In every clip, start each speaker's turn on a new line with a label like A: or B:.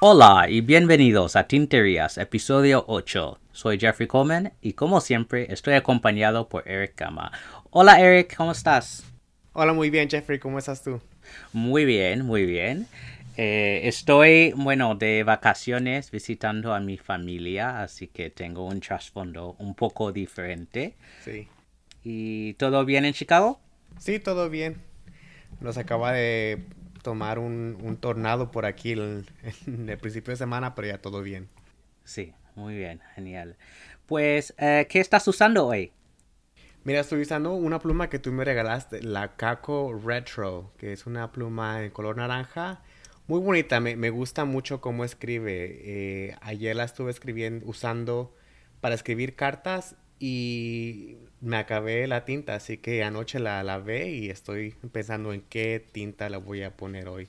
A: Hola y bienvenidos a Tinterías, episodio 8. Soy Jeffrey Coleman y como siempre estoy acompañado por Eric Gama. Hola Eric, ¿cómo estás?
B: Hola, muy bien Jeffrey, ¿cómo estás tú?
A: Muy bien, muy bien. Eh, estoy, bueno, de vacaciones visitando a mi familia, así que tengo un trasfondo un poco diferente.
B: Sí.
A: ¿Y todo bien en Chicago?
B: Sí, todo bien. Nos acaba de tomar un, tornado por aquí en, el principio de semana, pero ya todo bien.
A: Sí, muy bien, genial. Pues, eh, ¿qué estás usando hoy?
B: Mira, estoy usando una pluma que tú me regalaste, la Caco Retro, que es una pluma en color naranja. Muy bonita, me, gusta mucho cómo escribe. Eh, ayer la estuve escribiendo, usando para escribir cartas y me acabé la tinta, así que anoche la lavé y estoy pensando en qué tinta la voy a poner hoy.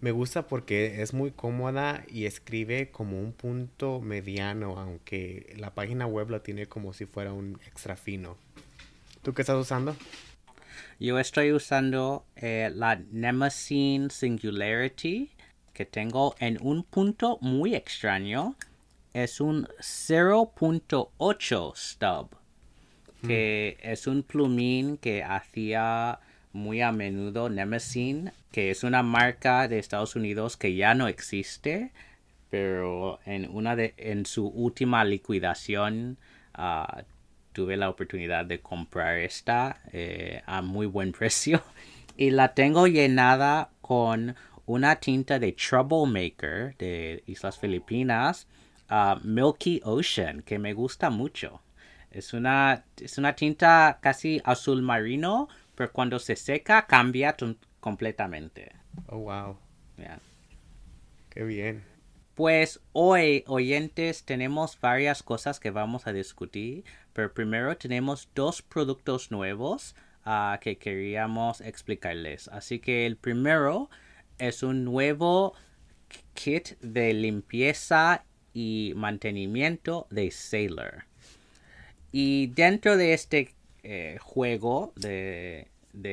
B: Me gusta porque es muy cómoda y escribe como un punto mediano, aunque la página web la tiene como si fuera un extra fino. ¿Tú qué estás usando?
A: Yo estoy usando eh, la Nemesine Singularity que tengo en un punto muy extraño. Es un 0.8 stub, que es un plumín que hacía muy a menudo Nemesis, que es una marca de Estados Unidos que ya no existe, pero en una de en su última liquidación ah, tuve la oportunidad de comprar esta eh, a muy buen precio y la tengo llenada con una tinta de Troublemaker de Islas Filipinas Milky Ocean, que me gusta mucho. Es una, es una tinta casi azul marino, pero cuando se seca cambia completamente.
B: Oh, wow. Qué bien.
A: Pues hoy, oyentes, tenemos varias cosas que vamos a discutir, pero primero tenemos dos productos nuevos ah, que queríamos explicarles. Así que el primero es un nuevo kit de limpieza y mantenimiento de Sailor. Y dentro de este eh, juego de,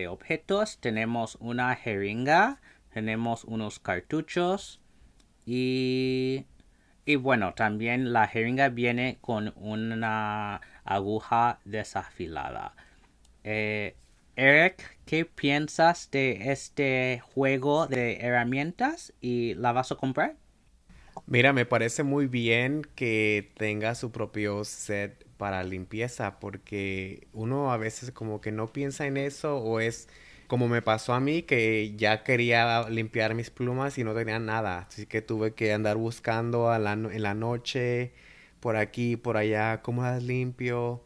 A: objetos tenemos una jeringa, tenemos unos cartuchos y, y bueno, también la jeringa viene con una aguja desafilada. Eh, Eric, ¿qué piensas de este juego de herramientas y la vas a comprar?
B: Mira, me parece muy bien que tenga su propio set para limpieza porque uno a veces como que no piensa en eso o es como me pasó a mí que ya quería limpiar mis plumas y no tenía nada, así que tuve que andar buscando en la noche por aquí, por allá, cómo las limpio.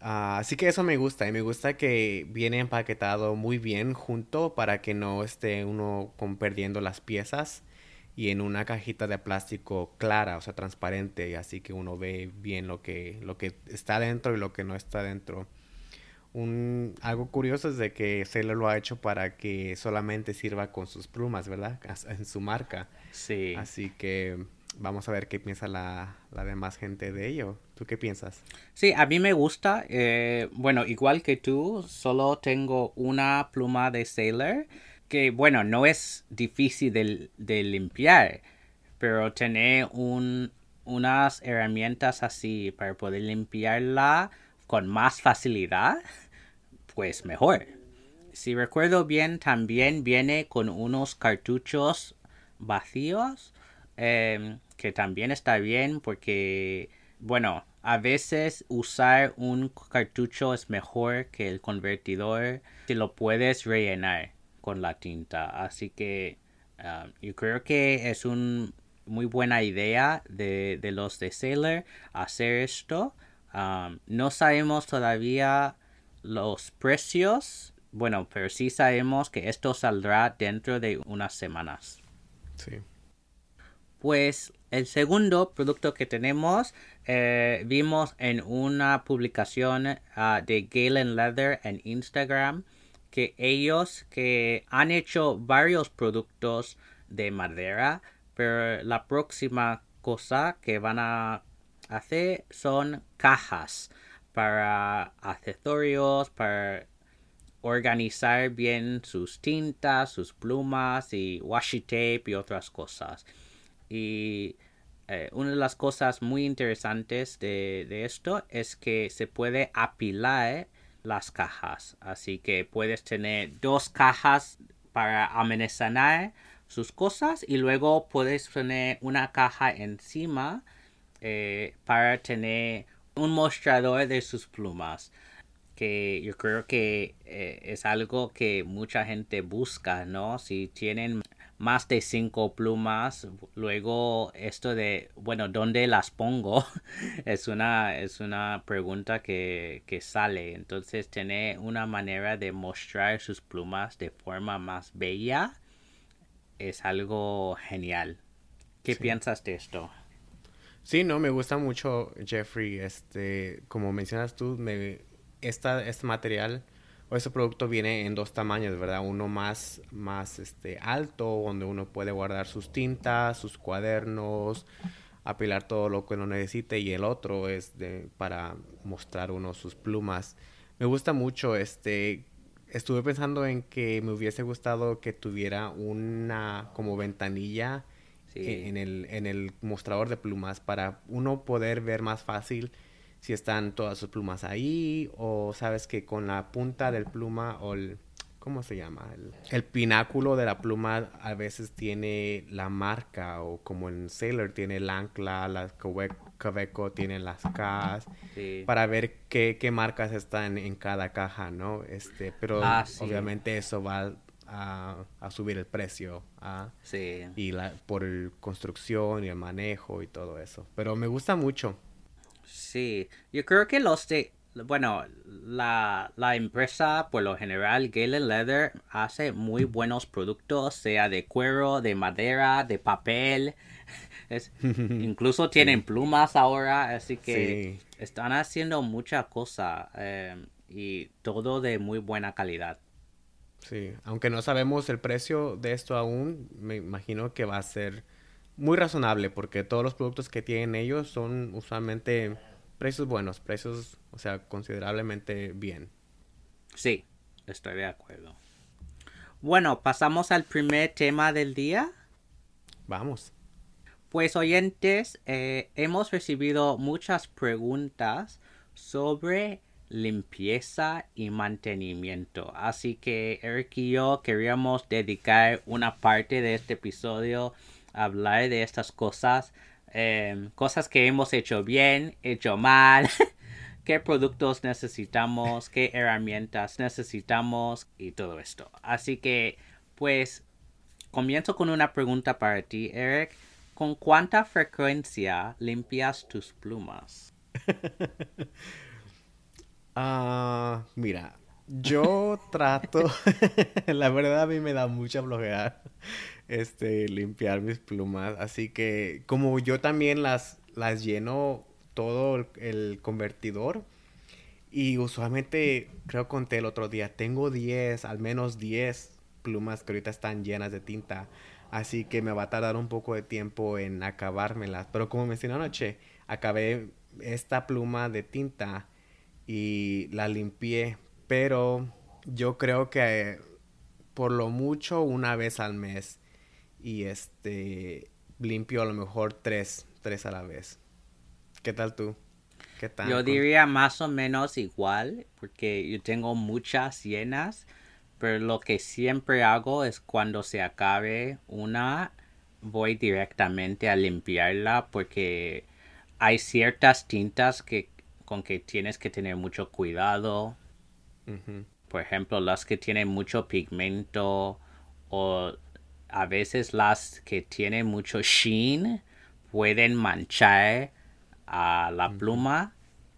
B: Ah, así que eso me gusta y me gusta que viene empaquetado muy bien junto para que no esté uno con perdiendo las piezas y en una cajita de plástico clara, o sea, transparente, así que uno ve bien lo que, lo que está dentro y lo que no está dentro. Un, algo curioso es de que Sailor lo ha hecho para que solamente sirva con sus plumas, ¿verdad? En su marca.
A: Sí.
B: Así que vamos a ver qué piensa la, la demás gente de ello. ¿Tú qué piensas?
A: Sí, a mí me gusta. Eh, bueno, igual que tú, solo tengo una pluma de Sailor que bueno, no es difícil de, limpiar, pero tener un, unas herramientas así para poder limpiarla con más facilidad, pues mejor. Si recuerdo bien, también viene con unos cartuchos vacíos, em, que también está bien porque, bueno, a veces usar un cartucho es mejor que el convertidor si lo puedes rellenar con la tinta. Así que um, yo creo que es una muy buena idea de, los de Sailor hacer esto. No sabemos todavía los precios. Bueno, pero sí sabemos que esto saldrá dentro de unas semanas.
B: Sí.
A: Pues el segundo producto que tenemos eh, vimos en una publicación ah, de Galen Leather en Instagram que ellos que han hecho varios productos de madera, pero la próxima cosa que van a hacer son cajas para accesorios, para organizar bien sus tintas, sus plumas y washi tape y otras cosas. Y eh, una de las cosas muy interesantes de, de, esto es que se puede apilar las cajas. Así que puedes tener dos cajas para amenizar sus cosas y luego puedes poner una caja encima eh, para tener un mostrador de sus plumas que yo creo que eh, es algo que mucha gente busca, ¿no? Si tienen más de cinco plumas, luego esto de, bueno, ¿dónde las pongo? es una, es una pregunta que, que sale. Entonces, tener una manera de mostrar sus plumas de forma más bella es algo genial. ¿Qué piensas de esto?
B: Sí, no, me gusta mucho, Jeffrey. Este, como mencionas tú, me, esta, este material o este producto viene en dos tamaños, ¿verdad? Uno más, más este, alto, donde uno puede guardar sus tintas, sus cuadernos, apilar todo lo que uno necesite, y el otro es de, para mostrar uno sus plumas. Me gusta mucho, este, estuve pensando en que me hubiese gustado que tuviera una como ventanilla en, el, en el mostrador de plumas para uno poder ver más fácil si están todas sus plumas ahí o sabes que con la punta del pluma o el ¿cómo se llama? El, pináculo de la pluma a veces tiene la marca o como en Sailor tiene el ancla, la Caveco tiene las Ks para ver qué, qué, marcas están en cada caja, ¿no? Este, pero ah, obviamente eso va a, a, subir el precio ¿ah? sí. y la por construcción y el manejo y todo eso. Pero me gusta mucho.
A: Sí, yo creo que los de, bueno, la, la empresa por lo general, Galen Leather, hace muy buenos productos, sea de cuero, de madera, de papel. Es, incluso tienen plumas ahora, así que están haciendo mucha cosa eh, y todo de muy buena calidad.
B: Sí, aunque no sabemos el precio de esto aún, me imagino que va a ser muy razonable porque todos los productos que tienen ellos son usualmente precios buenos, precios, o sea, considerablemente bien.
A: Sí, estoy de acuerdo. Bueno, pasamos al primer tema del día.
B: Vamos.
A: Pues oyentes, eh, hemos recibido muchas preguntas sobre limpieza y mantenimiento. Así que Eric y yo queríamos dedicar una parte de este episodio hablar de estas cosas, em, cosas que hemos hecho bien, hecho mal, qué productos necesitamos, qué herramientas necesitamos y todo esto. Así que, pues, comienzo con una pregunta para ti, Eric. ¿Con cuánta frecuencia limpias tus plumas?
B: Ah, mira, yo trato, la verdad a mí me da mucha flojera este, limpiar mis plumas. Así que como yo también las, las lleno todo el, convertidor. Y usualmente, creo conté el otro día, tengo 10, al menos 10 plumas que ahorita están llenas de tinta. Así que me va a tardar un poco de tiempo en acabármelas. Pero como mencioné anoche, acabé esta pluma de tinta y la limpié. Pero yo creo que por lo mucho una vez al mes y este limpio a lo mejor tres, tres a la vez. ¿Qué tal tú?
A: ¿Qué tal? Yo diría más o menos igual, porque yo tengo muchas llenas, pero lo que siempre hago es cuando se acabe una, voy directamente a limpiarla porque hay ciertas tintas que con que tienes que tener mucho cuidado. Por ejemplo, las que tienen mucho pigmento o a veces las que tienen mucho sheen pueden manchar a la pluma,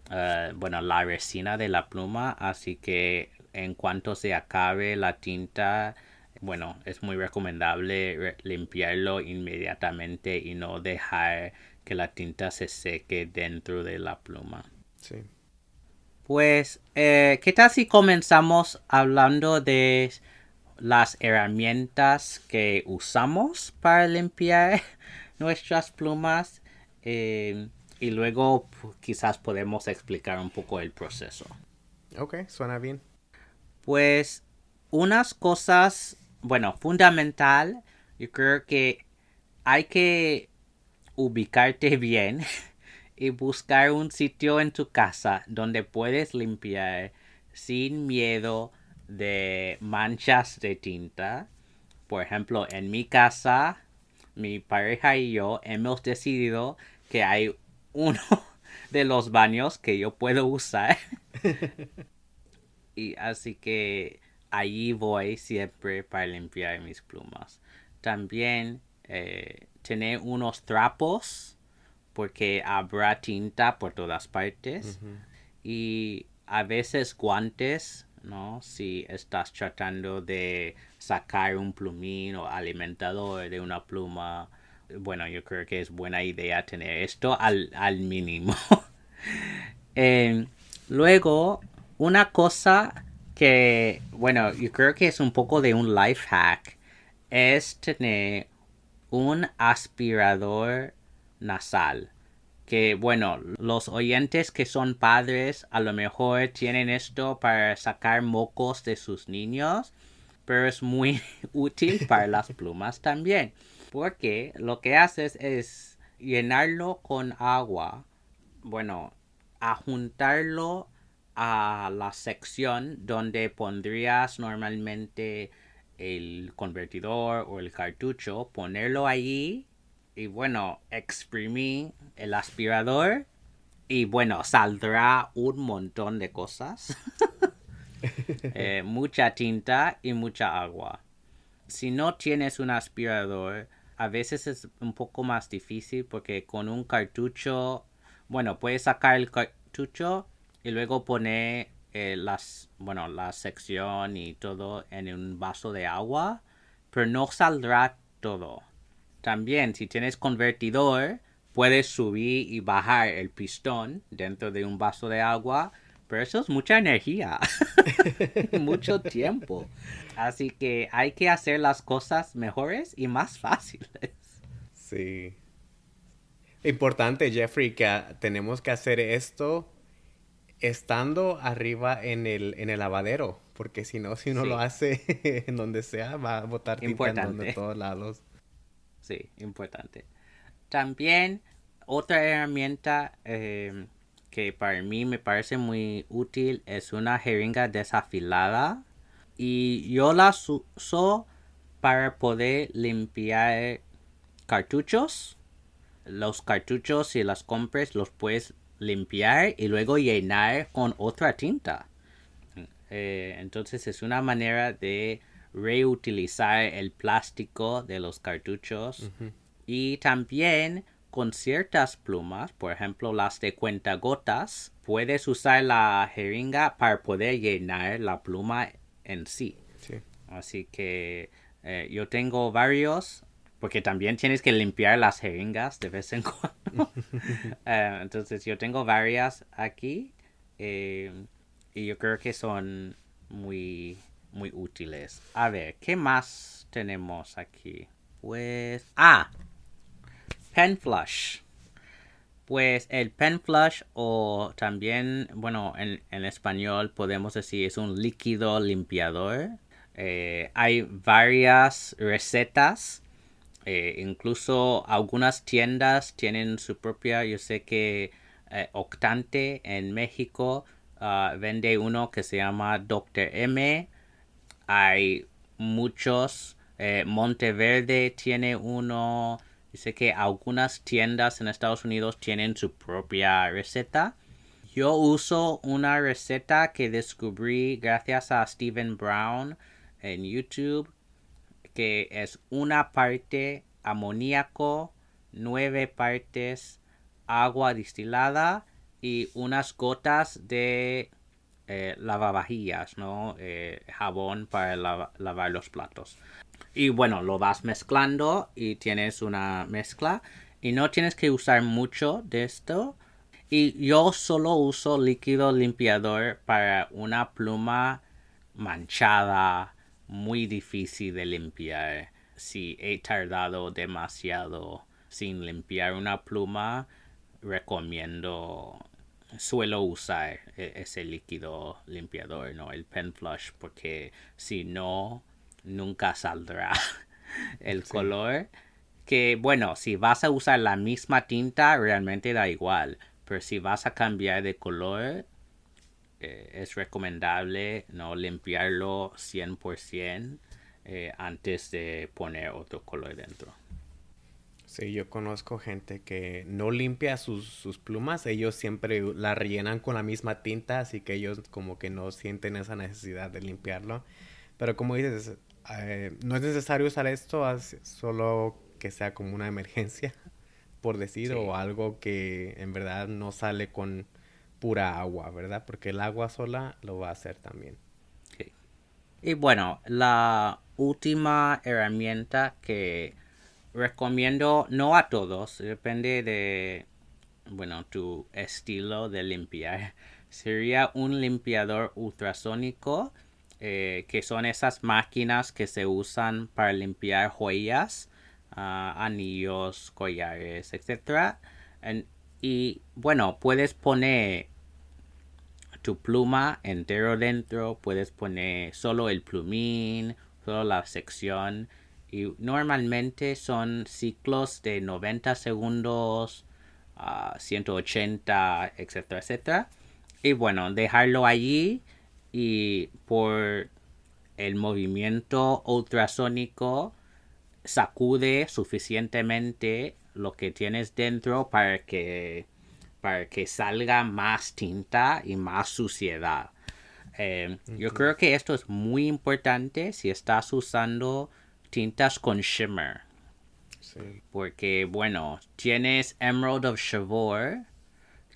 A: eh, bueno, la resina de la pluma, así que en cuanto se acabe la tinta, bueno, es muy recomendable limpiarlo inmediatamente y no dejar que la tinta se seque dentro de la pluma. Sí. Pues, eh, ¿qué tal si comenzamos hablando de las herramientas que usamos para limpiar nuestras plumas. Eh, y luego quizás podemos explicar un poco el proceso.
B: Ok, suena bien.
A: Pues unas cosas, bueno, fundamental, yo creo que hay que ubicarte bien y buscar un sitio en tu casa donde puedes limpiar sin miedo de manchas de tinta. Por ejemplo, en mi casa, mi pareja y yo hemos decidido que hay uno de los baños que yo puedo usar. y así que allí voy siempre para limpiar mis plumas. También eh, tener unos trapos porque habrá tinta por todas partes y a veces guantes, ¿no? Si estás tratando de sacar un plumín o alimentador de una pluma, bueno, yo creo que es buena idea tener esto al, mínimo. Em, luego, una cosa que, bueno, yo creo que es un poco de un life hack, es tener un aspirador nasal. Que bueno, los oyentes que son padres a lo mejor tienen esto para sacar mocos de sus niños, pero es muy útil para las plumas también. Porque lo que haces es llenarlo con agua, bueno, juntarlo a la sección donde pondrías normalmente el convertidor o el cartucho, ponerlo allí y bueno, exprimí el aspirador y bueno, saldrá un montón de cosas. Eh, mucha tinta y mucha agua. Si no tienes un aspirador, a veces es un poco más difícil porque con un cartucho, bueno, puedes sacar el cartucho y luego poner eh, las, bueno, la sección y todo en un vaso de agua, pero no saldrá todo. También, si tienes convertidor, puedes subir y bajar el pistón dentro de un vaso de agua, pero eso es mucha energía, mucho tiempo. Así que hay que hacer las cosas mejores y más fáciles.
B: Sí. Importante, Jeffrey, que tenemos que hacer esto estando arriba en el, en el lavadero, porque si no, si uno lo hace en donde sea, va a botar tinta en todos lados.
A: Sí, importante. También otra herramienta em, que para mí me parece muy útil es una jeringa desafilada y yo la uso para poder limpiar cartuchos. Los cartuchos si las compras los puedes limpiar y luego llenar con otra tinta. Eh, entonces es una manera de reutilizar el plástico de los cartuchos y también con ciertas plumas, por ejemplo las de cuentagotas, puedes usar la jeringa para poder llenar la pluma en sí. Así que eh, yo tengo varios, porque también tienes que limpiar las jeringas de vez en cuando. Eh, entonces yo tengo varias aquí eh, y yo creo que son muy muy útiles. A ver, ¿qué más tenemos aquí? Pues... Ah, pen flush. Pues el pen flush o también, bueno, en, español podemos decir es un líquido limpiador. Eh, hay varias recetas. Eh, incluso algunas tiendas tienen su propia. Yo sé que eh, Octante en México ah, vende uno que se llama Dr. M hay muchos. Eh, Monteverde tiene uno. Dice que algunas tiendas en Estados Unidos tienen su propia receta. Yo uso una receta que descubrí gracias a Stephen Brown en YouTube, que es una parte amoníaco, nueve partes agua distilada y unas gotas de eh, lavavajillas, ¿no? Eh, jabón para lavar los platos. Y bueno, lo vas mezclando y tienes una mezcla. Y no tienes que usar mucho de esto. Y yo solo uso líquido limpiador para una pluma manchada, muy difícil de limpiar. Si he tardado demasiado sin limpiar una pluma, recomiendo, suelo usar e-, ese líquido limpiador, ¿no? El pen flush, porque si no, nunca saldrá el color. Que bueno, si vas a usar la misma tinta, realmente da igual. Pero si vas a cambiar de color, eh, es recomendable no limpiarlo 100% eh, antes de poner otro color dentro.
B: Sí, yo conozco gente que no limpia sus, sus, plumas, ellos siempre la rellenan con la misma tinta, así que ellos como que no sienten esa necesidad de limpiarlo. Pero como dices, eh, no es necesario usar esto, solo que sea como una emergencia, por decir, o algo que en verdad no sale con pura agua, ¿verdad? Porque el agua sola lo va a hacer también.
A: Y bueno, la última herramienta que recomiendo, no a todos, depende de, bueno, tu estilo de limpiar, sería un limpiador ultrasónico, eh, que son esas máquinas que se usan para limpiar joyas, ah, anillos, collares, etc. y bueno, puedes poner tu pluma entero dentro, puedes poner solo el plumín, solo la sección y normalmente son ciclos de 90 segundos, 180, etcétera, etcétera. Y bueno, dejarlo allí y por el movimiento ultrasónico sacude suficientemente lo que tienes dentro para que para que salga más tinta y más suciedad. Eh, yo creo que esto es muy importante si estás usando tintas con shimmer. Porque, bueno, tienes Emerald of Chavor,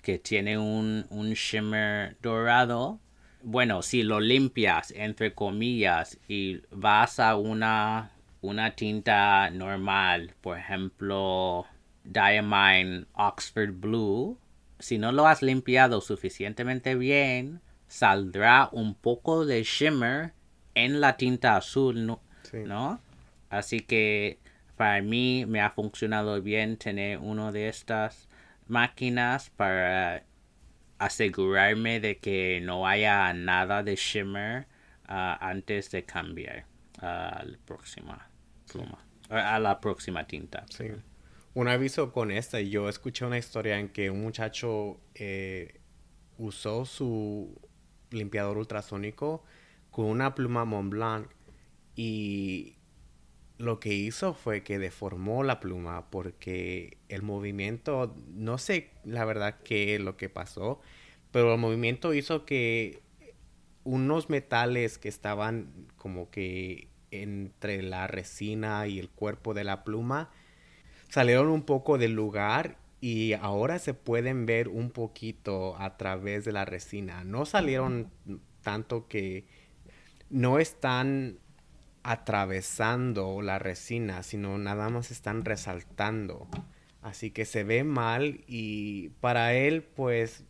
A: que tiene un, un shimmer dorado. Bueno, si lo limpias, entre comillas, y vas a una, una tinta normal, por ejemplo, Diamine Oxford Blue, si no lo has limpiado suficientemente bien, saldrá un poco de shimmer en la tinta azul, ¿no? ¿no? Así que para mí me ha funcionado bien tener una de estas máquinas para asegurarme de que no haya nada de shimmer ah, antes de cambiar a la próxima pluma, a la próxima tinta.
B: Sí. Un aviso con esta, yo escuché una historia en que un muchacho eh, usó su limpiador ultrasónico con una pluma Montblanc y lo que hizo fue que deformó la pluma porque el movimiento, no sé la verdad qué es lo que pasó, pero el movimiento hizo que unos metales que estaban como que entre la resina y el cuerpo de la pluma salieron un poco del lugar y ahora se pueden ver un poquito a través de la resina. No salieron tanto que no están atravesando la resina, sino nada más están resaltando. Así que se ve mal y para él pues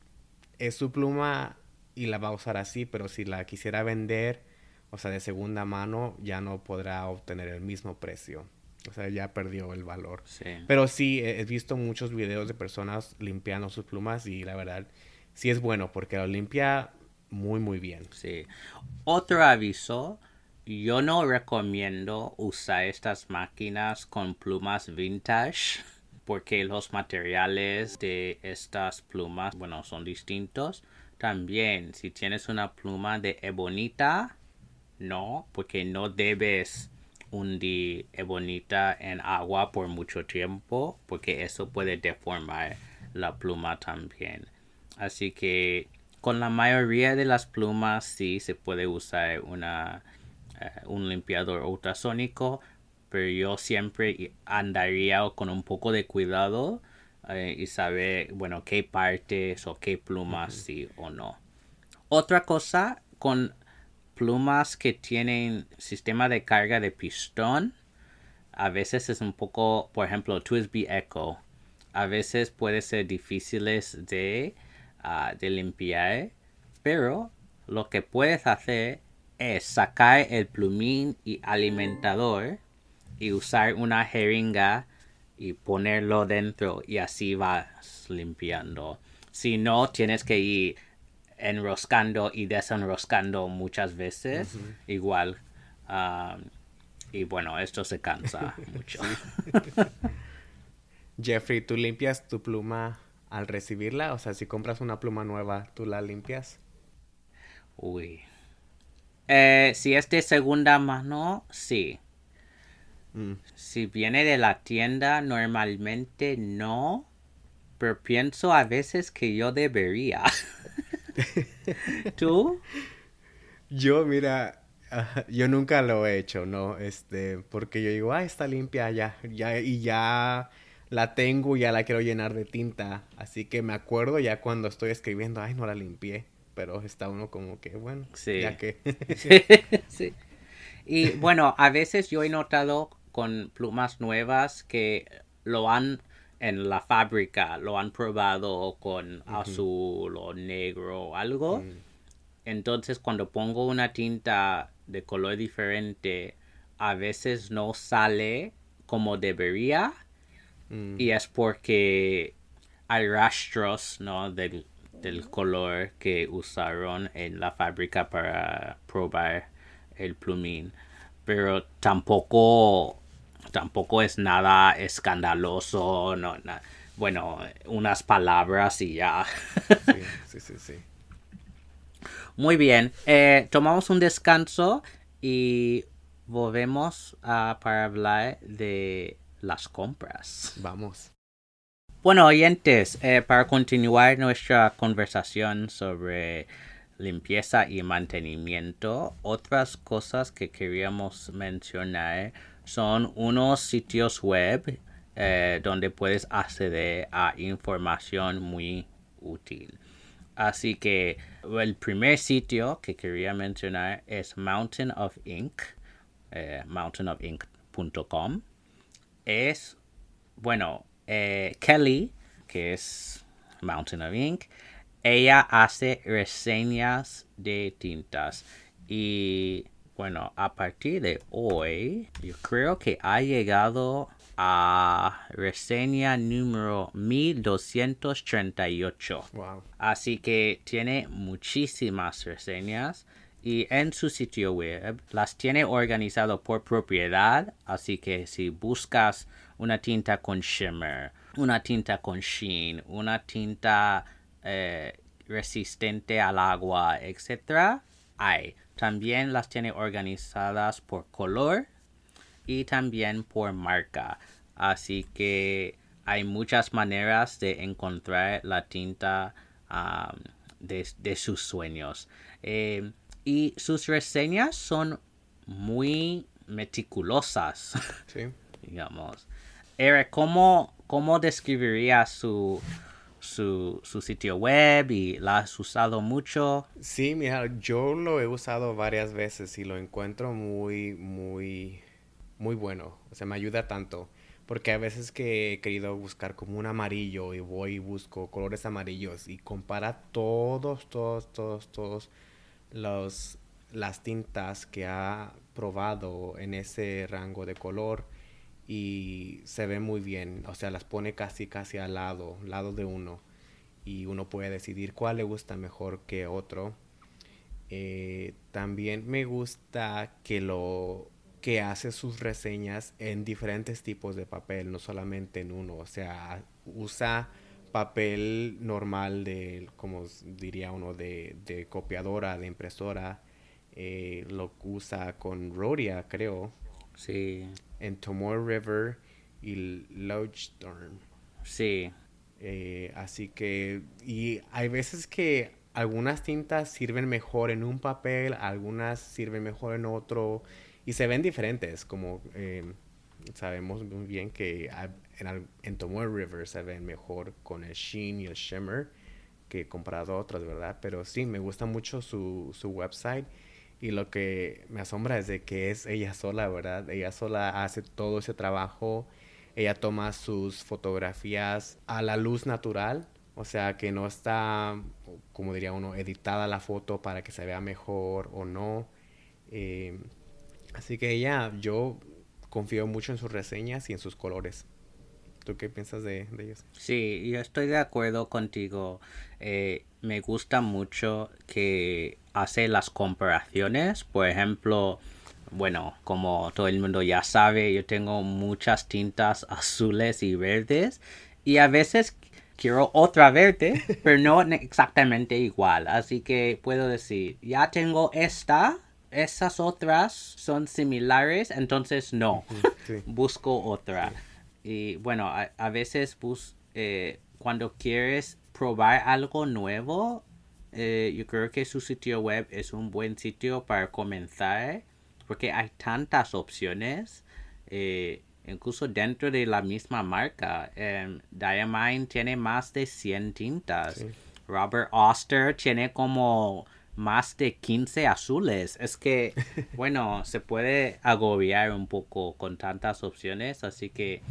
B: es su pluma y la va a usar así, pero si la quisiera vender, o sea, de segunda mano, ya no podrá obtener el mismo precio. O sea, ya perdió el valor. Pero sí, he visto muchos videos de personas limpiando sus plumas y la verdad, sí es bueno porque lo limpia muy, muy bien.
A: Sí. Otro aviso, yo no recomiendo usar estas máquinas con plumas vintage porque los materiales de estas plumas, bueno, son distintos. También, si tienes una pluma de ebonita, no, porque no debes hundir ebonita en agua por mucho tiempo, porque eso puede deformar la pluma también. Así que con la mayoría de las plumas sí se puede usar una un limpiador ultrasónico, pero yo siempre andaría con un poco de cuidado eh, y saber, bueno, qué partes o qué plumas sí o no. Otra cosa con plumas que tienen sistema de carga de pistón, a veces es un poco, por ejemplo, Twisby Echo, a veces puede ser difíciles de, ah, de limpiar, pero lo que puedes hacer es sacar el plumín y alimentador y usar una jeringa y ponerlo dentro y así vas limpiando. Si no, tienes que ir enroscando y desenroscando muchas veces, igual. Um, y bueno, esto se cansa mucho.
B: Jeffrey, ¿tú limpias tu pluma al recibirla? O sea, si compras una pluma nueva, ¿tú la limpias?
A: Uy. Eh, si es de segunda mano, sí. Mm. Si viene de la tienda, normalmente no. Pero pienso a veces que yo debería. ¿Tú?
B: Yo, mira, yo nunca lo he hecho, ¿no? Este, porque yo digo, ah, está limpia ya, ya, y ya la tengo, ya la quiero llenar de tinta. Así que me acuerdo ya cuando estoy escribiendo, ay, no la limpié. Pero está uno como que, bueno, ya que.
A: sí. Y bueno, a veces yo he notado con plumas nuevas que lo han en la fábrica, lo han probado con azul o negro o algo. Mm. Entonces cuando pongo una tinta de color diferente, a veces no sale como debería Mm. Y es porque hay rastros, ¿no? Del, del color que usaron en la fábrica para probar el plumín. Pero tampoco, tampoco es nada escandaloso, no, bueno, unas palabras y ya. Sí, sí, sí, Muy bien, eh, tomamos un descanso y volvemos a, para hablar de las compras.
B: Vamos.
A: Bueno, oyentes, eh, para continuar nuestra conversación sobre limpieza y mantenimiento, otras cosas que queríamos mencionar son unos sitios web eh, donde puedes acceder a información muy útil. Así que el primer sitio que quería mencionar es Mountain of Ink, eh, mountainofink.com es, bueno, eh, Kelly, que es Mountain of Ink, ella hace reseñas de tintas y bueno, a partir de hoy, yo creo que ha llegado a reseña número 1238. Wow. Así que tiene muchísimas reseñas y en su sitio web las tiene organizado por propiedad, así que si buscas una tinta con shimmer, una tinta con sheen, una tinta eh, resistente al agua, etc., hay. También las tiene organizadas por color y también por marca. Así que hay muchas maneras de encontrar la tinta de, sus sueños. Eh, y sus reseñas son muy meticulosas. Sí. digamos. Eric, ¿cómo, cómo describiría su, su, su, sitio web y la has usado mucho?
B: Sí, mira, yo lo he usado varias veces y lo encuentro muy, muy, muy bueno. O sea, me ayuda tanto. Porque a veces que he querido buscar como un amarillo y voy y busco colores amarillos y compara todos, todos, todos, todos los, las tintas que ha probado en ese rango de color y se ve muy bien, o sea, las pone casi casi al lado, lado de uno y uno puede decidir cuál le gusta mejor que otro. Eh, también me gusta que lo que hace sus reseñas en diferentes tipos de papel, no solamente en uno, o sea, usa papel normal de, como diría uno, de, de copiadora, de impresora. Eh, lo usa con Rhodia, creo.
A: Sí.
B: En Tomor River y Lodestorm.
A: Sí.
B: Eh, así que, y hay veces que algunas tintas sirven mejor en un papel, algunas sirven mejor en otro, y se ven diferentes, como eh, sabemos muy bien que en, en Tomoe River se ven mejor con el sheen y el shimmer que comparado a otras, ¿verdad? Pero sí, me gusta mucho su, su website y lo que me asombra es de que es ella sola, ¿verdad? Ella sola hace todo ese trabajo, ella toma sus fotografías a la luz natural, o sea que no está, como diría uno, editada la foto para que se vea mejor o no. Eh, así que ella, yo confío mucho en sus reseñas y en sus colores. ¿Tú qué piensas de, ellos?
A: Sí, yo estoy de acuerdo contigo. Eh, me gusta mucho que hace las comparaciones. Por ejemplo, bueno, como todo el mundo ya sabe, yo tengo muchas tintas azules y verdes. Y a veces quiero otra verde, pero no exactamente igual. Así que puedo decir, ya tengo esta, esas otras son similares, entonces no, busco otra. Y bueno, a, veces bus, eh, cuando quieres probar algo nuevo, eh, yo creo que su sitio web es un buen sitio para comenzar, porque hay tantas opciones. Eh, incluso dentro de la misma marca. Eh, Diamine tiene más de 100 tintas. Robert Oster tiene como más de 15 azules. Es que, bueno, se puede agobiar un poco con tantas opciones, así que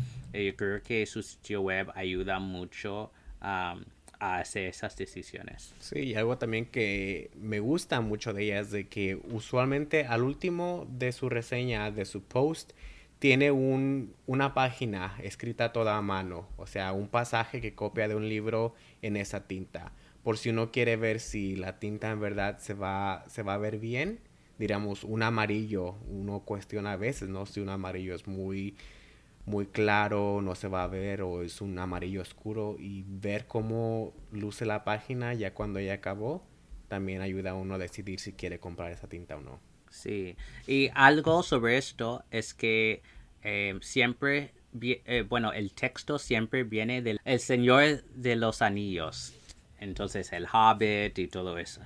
A: yo creo que su sitio web ayuda mucho a hacer esas decisiones.
B: Sí, y algo también que me gusta mucho de ella es de que usualmente al último de su reseña, de su post, tiene un, una página escrita toda a mano, o sea, un pasaje que copia de un libro en esa tinta. Por si uno quiere ver si la tinta en verdad se va, se va a ver bien, digamos, un amarillo, uno cuestiona a veces, ¿no? Si un amarillo es muy, muy claro, no se va a ver, o es un amarillo oscuro, y ver cómo luce la página ya cuando ya acabó, también ayuda a uno a decidir si quiere comprar esa tinta o no.
A: Sí, y algo sobre esto es que eh, siempre, eh, bueno, el texto siempre viene del El Señor de los Anillos. Entonces, el Hobbit y todo eso.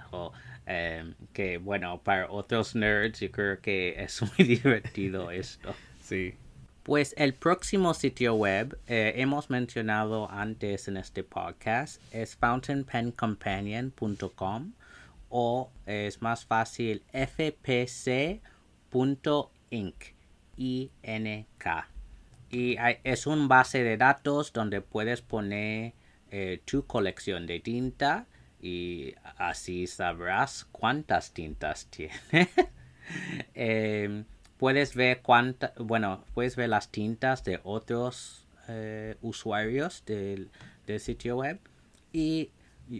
A: Eh, que, bueno, para otros nerds yo creo que es muy divertido esto.
B: Sí.
A: Pues el próximo sitio web hemos mencionado antes en este podcast es fountainpencompanion.com o es más fácil fpc.inc. Y es un base de datos donde puedes poner eh, tu colección de tinta y así sabrás cuántas tintas tiene. Em, puedes ver cuánta, bueno, puedes ver las tintas de otros eh, usuarios del, del, sitio web y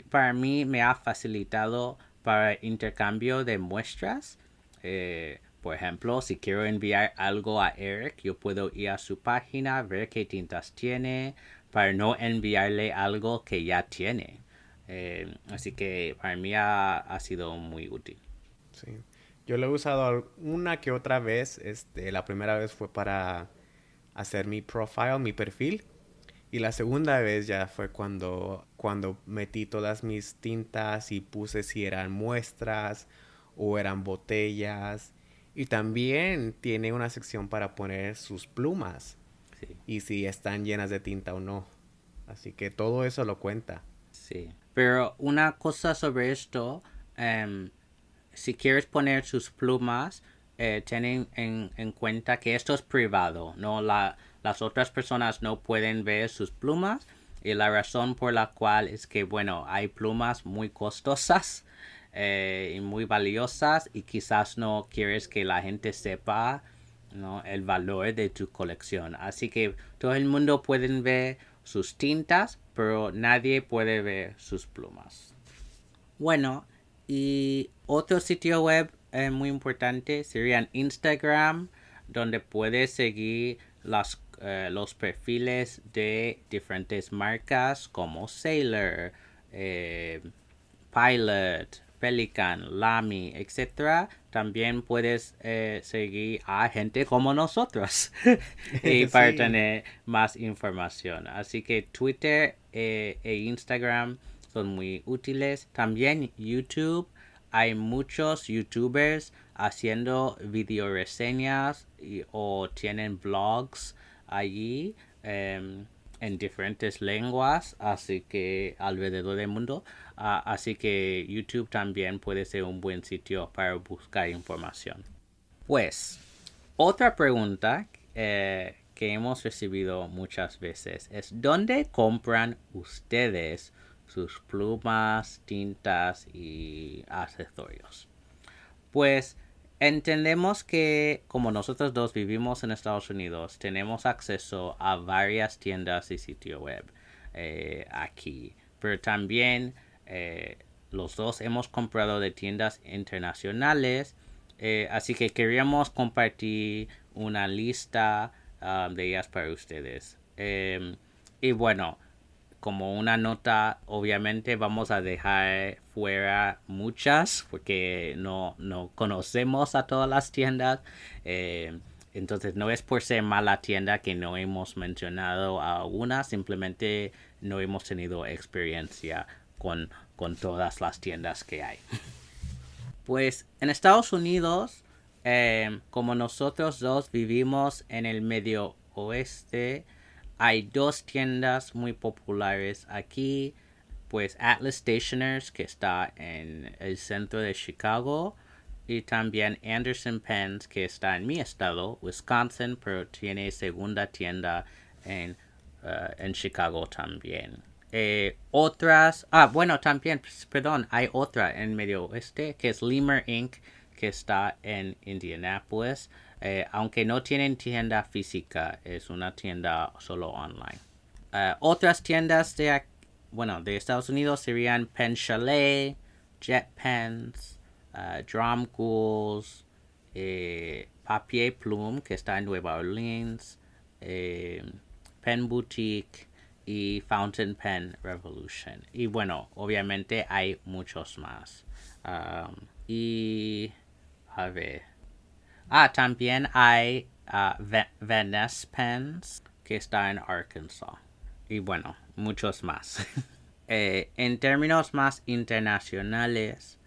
A: para mí me ha facilitado para intercambio de muestras. Eh, por ejemplo, si quiero enviar algo a Eric, yo puedo ir a su página, ver qué tintas tiene, para no enviarle algo que ya tiene. Eh, así que para mí ha, sido muy útil.
B: Sí. Yo lo he usado una que otra vez. Este, la primera vez fue para hacer mi profile, mi perfil. Y la segunda vez ya fue cuando, cuando metí todas mis tintas y puse si eran muestras o eran botellas. Y también tiene una sección para poner sus plumas. Y si están llenas de tinta o no. Así que todo eso lo cuenta.
A: Sí. Pero una cosa sobre esto, em, si quieres poner sus plumas, eh, en, cuenta que esto es privado, no la, las otras personas no pueden ver sus plumas y la razón por la cual es que bueno hay plumas muy costosas eh, y muy valiosas y quizás no quieres que la gente sepa ¿no? el valor de tu colección. Así que todo el mundo puede ver sus tintas pero nadie puede ver sus plumas. Bueno y otro sitio web eh, muy importante serían Instagram donde puedes seguir las eh, los perfiles de diferentes marcas como Sailor, eh, Pilot, Pelican, Lamy, etc. También puedes seguir a gente como nosotros y para tener más información. Así que Twitter e Instagram son muy útiles. También YouTube. Hay muchos youtubers haciendo video reseñas o tienen blogs allí em, en diferentes lenguas, así que alrededor del mundo. Ah, así que YouTube también puede ser un buen sitio para buscar información. Pues, otra pregunta eh, que hemos recibido muchas veces es ¿dónde compran ustedes sus plumas, tintas y accesorios? Pues entendemos que como nosotros dos vivimos en Estados Unidos, tenemos acceso a varias tiendas y sitio web eh, aquí, pero también eh, los dos hemos comprado de tiendas internacionales, eh, así que queríamos compartir una lista um, de ellas para ustedes. Em, y bueno, como una nota, obviamente vamos a dejar fuera muchas porque no, no conocemos a todas las tiendas. Em, entonces no es por ser mala tienda que no hemos mencionado a una, simplemente no hemos tenido experiencia con, con todas las tiendas que hay. Pues en Estados Unidos, em, como nosotros dos vivimos en el medio oeste, hay dos tiendas muy populares aquí. Pues Atlas Stationers, que está en el centro de Chicago. Y también Anderson Pens, que está en mi estado, Wisconsin, pero tiene segunda tienda en, uh, en Chicago también. Eh, otras, ah, bueno, también, perdón, hay otra en medio oeste, que es Lemur Inc., que está en Indianapolis. Eh, aunque no tienen tienda física, es una tienda solo online. Eh, otras tiendas de, bueno, de Estados Unidos serían Pen Chalet, Jet Pens, uh, Drum Ghouls, Papier Plume, que está en Nueva Orleans, Pen Boutique y Fountain Pen Revolution. Y bueno, obviamente hay muchos más. Um, y a ver. Ah, también hay uh, Venice Pens que está en Arkansas. Y bueno, muchos más. eh, en términos más internacionales,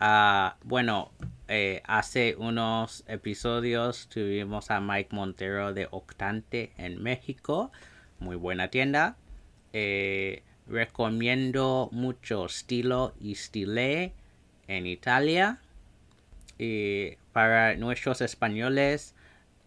A: uh, bueno, eh, hace unos episodios tuvimos a Mike Montero de Octante en México. Muy buena tienda. Eh, recomiendo mucho estilo y stile en Italia. Y para nuestros españoles,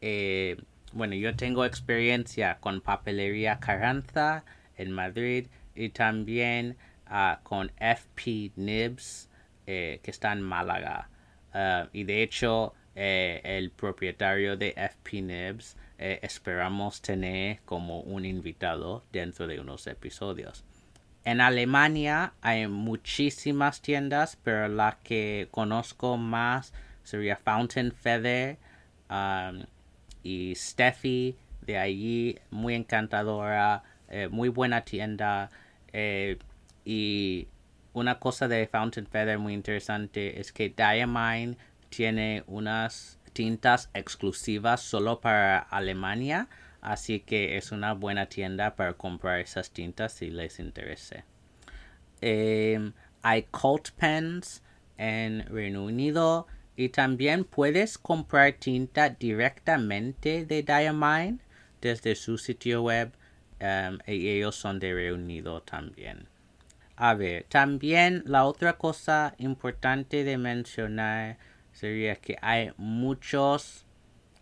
A: eh, bueno, yo tengo experiencia con papelería Carranza en Madrid y también ah, con FP Nibs eh, que está en Málaga. Ah, y de hecho, eh, el propietario de FP Nibs esperamos tener como un invitado dentro de unos episodios. En Alemania hay muchísimas tiendas, pero la que conozco más sería Fountain Feather um, y Steffi de allí, muy encantadora, eh, muy buena tienda. Eh, y una cosa de Fountain Feather muy interesante es que Diamine tiene unas tintas exclusivas solo para Alemania Así que es una buena tienda para comprar esas tintas si les interese. Em, hay Colt Pens en Reino Unido y también puedes comprar tinta directamente de Diamine desde su sitio web em, y ellos son de Reino Unido también. A ver, también la otra cosa importante de mencionar sería que hay muchos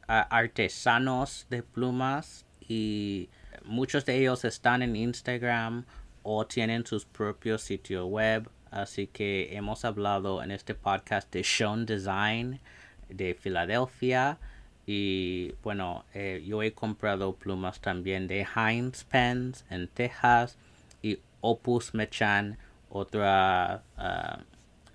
A: artesanos de plumas y muchos de ellos están en Instagram o tienen sus propios sitios web. Así que hemos hablado en este podcast de Sean Design de Filadelfia. Y bueno, eh, yo he comprado plumas también de Heinz Pens en Texas y Opus Mechan, otra ah,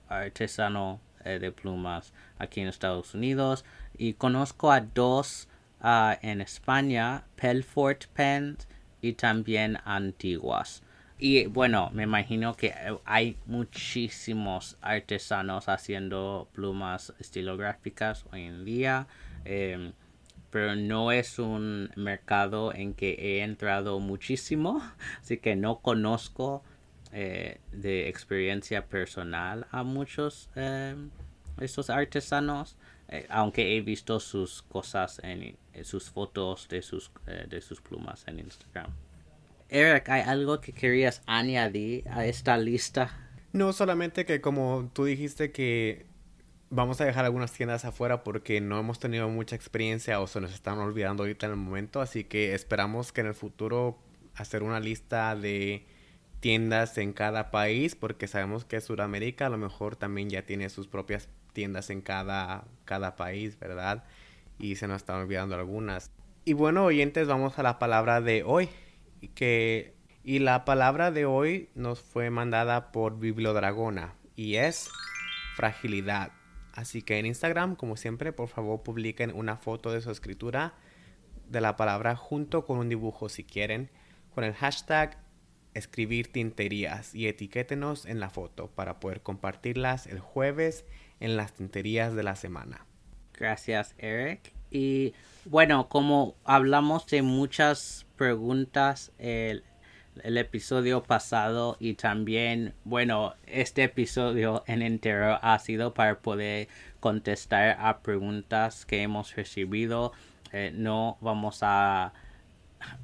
A: artesano eh, de plumas aquí en Estados Unidos y conozco a dos uh, en España, Pelfort Pens y también Antiguas. Y bueno, me imagino que hay muchísimos artesanos haciendo plumas estilográficas hoy en día. Em, pero no es un mercado en que he entrado muchísimo, así que no conozco eh, de experiencia personal a muchos eh, estos artesanos. Eh, aunque he visto sus cosas en, sus fotos de sus, eh, de sus plumas en Instagram. Eric, ¿hay algo que querías añadir a esta lista?
B: No, solamente que como tú dijiste que vamos a dejar algunas tiendas afuera porque no hemos tenido mucha experiencia o se nos están olvidando ahorita en el momento, así que esperamos que en el futuro hacer una lista de tiendas en cada país porque sabemos que Sudamérica a lo mejor también ya tiene sus propias tiendas en cada, cada país, ¿verdad? Y se nos están olvidando algunas. Y bueno, oyentes, vamos a la palabra de hoy. Que, y la palabra de hoy nos fue mandada por Bibliodragona y es fragilidad. Así que en Instagram, como siempre, por favor publiquen una foto de su escritura de la palabra junto con un dibujo si quieren, con el hashtag escribir tinterías y etiquétenos en la foto para poder compartirlas el jueves en las tinterías de la semana.
A: Gracias, Eric. Y bueno, como hablamos de muchas preguntas el, episodio pasado y también, bueno, este episodio en entero ha sido para poder contestar a preguntas que hemos recibido. Eh, no vamos a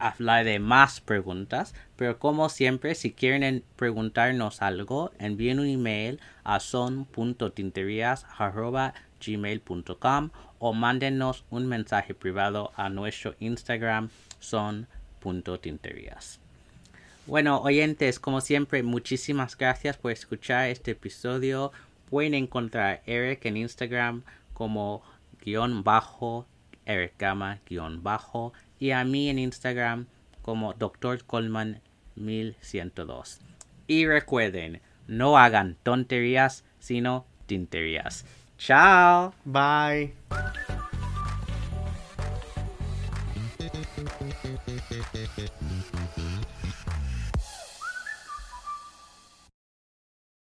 A: hablar de más preguntas, pero como siempre, si quieren preguntarnos algo, envíen un email a son.tinterias.gmail.com o mándenos un mensaje privado a nuestro Instagram son.tinterías. Bueno, oyentes, como siempre, muchísimas gracias por escuchar este episodio. Pueden encontrar a Eric en Instagram como guion bajo, Eric Gama guion bajo y a mí en Instagram como Dr. Coleman 1102. Y recuerden, no hagan tonterías, sino tinterías. Chao.
B: Bye.